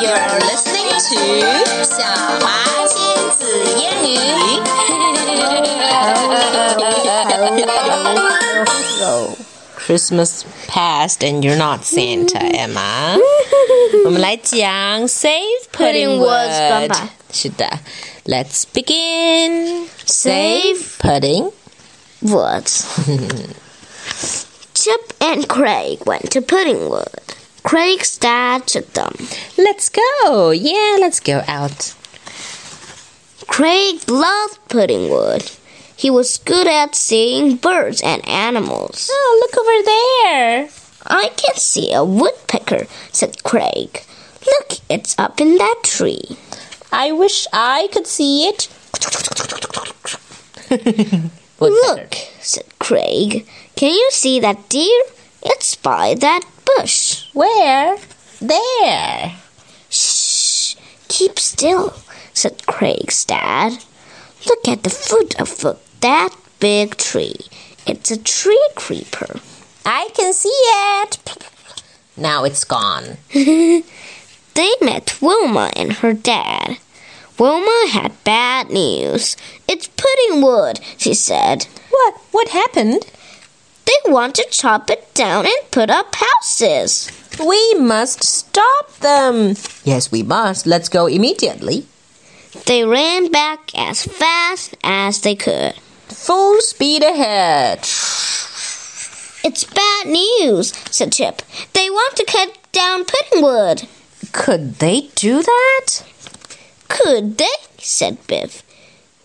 You're listening to 晓华亲子英语。so Christmas passed and you're not Santa, Emma. 我们来讲 Save Pudding Wood。是的，Let's begin. Save Pudding Woods. Chip and Craig went to Puddingwood. Craig's dad took them. Let's go. Yeah, let's go out. Craig loved Puddingwood. He was good at seeing birds and animals. Oh, look over there. I can see a woodpecker, said Craig. Look, it's up in that tree. I wish I could see it. Look, said Craig. Can you see that deer? It's by that bush. Where? There. Shh, keep still, said Craig's dad. Look at the foot of that big tree. It's a tree creeper. I can see it. Now it's gone. They met Wilma and her dad. Wilma had bad news. It's pudding wood, she said. What? What happened? They want to chop it down and put up houses. We must stop them. Yes, we must. Let's go immediately. They ran back as fast as they could. Full speed ahead. It's bad news, said Chip. They want to cut down Puddingwood. Could they do that? Could they? said Biff.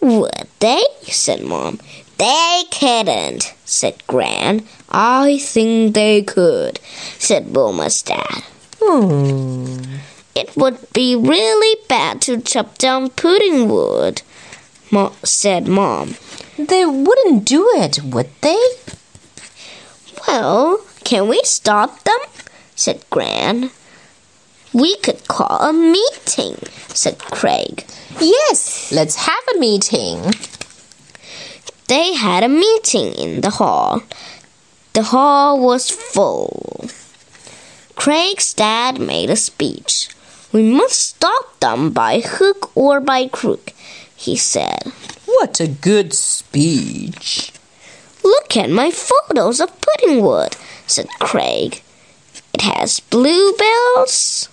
Would they? said Mom. They couldn't, said Gran. I think they could, said Wilma's dad. Hmm. It would be really bad to chop down Puddingwood, Mo- said Mom. They wouldn't do it, would they? Well, can we stop them? said Gran. We could call a meeting, said Craig. Yes, let's have a meeting. They had a meeting in the hall. The hall was full. Craig's dad made a speech. We must stop them by hook or by crook, he said. What a good speech. Look at my photos of Puddingwood, said Craig. It has bluebells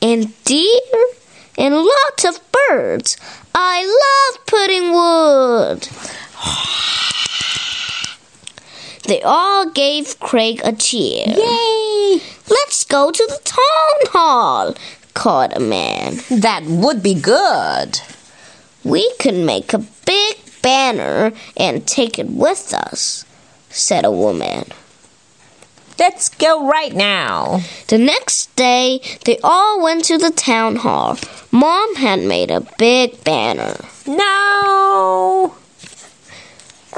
and deer and lots of birds. I love Puddingwood. They all gave Craig a cheer. Yay! Let's go to the town hall, called a man. That would be good. We could make a big banner and take it with us, said a woman. Let's go right now. The next day, they all went to the town hall. Mom had made a big banner. No!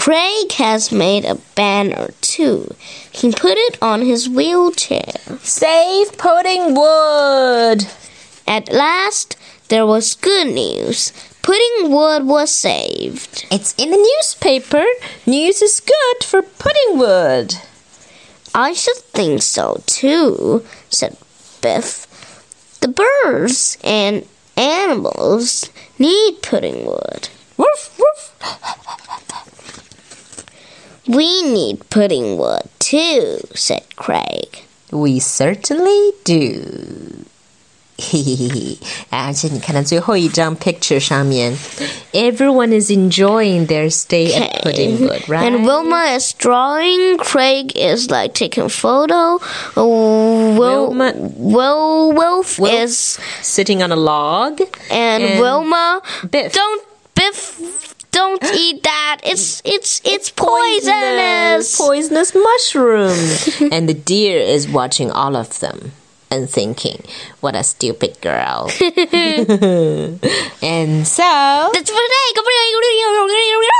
Craig has made a banner too. He put it on his wheelchair. Save Pudding Wood! At last, there was good news. Pudding Wood was saved. It's in the newspaper. News is good for Pudding Wood. I should think so too, said Biff. The birds and animals need pudding wood. Woof, woof. We need pudding wood too, said Craig. We certainly do. 嘿嘿嘿嘿，而且你看到最后一张 picture 上面，everyone is enjoying their stay at Pudding Wood, right? And Wilma is drawing. Craig is like taking photo. Wil- Wilma- Wil- Wilf Wilf- is sitting on a log. and, And Wilma. Biff. Don't Biff. Don't eat that. It's it's it's poisonous. poisonous mushroom. and the deer is watching all of them and thinking, "What a stupid girl." and so That's I.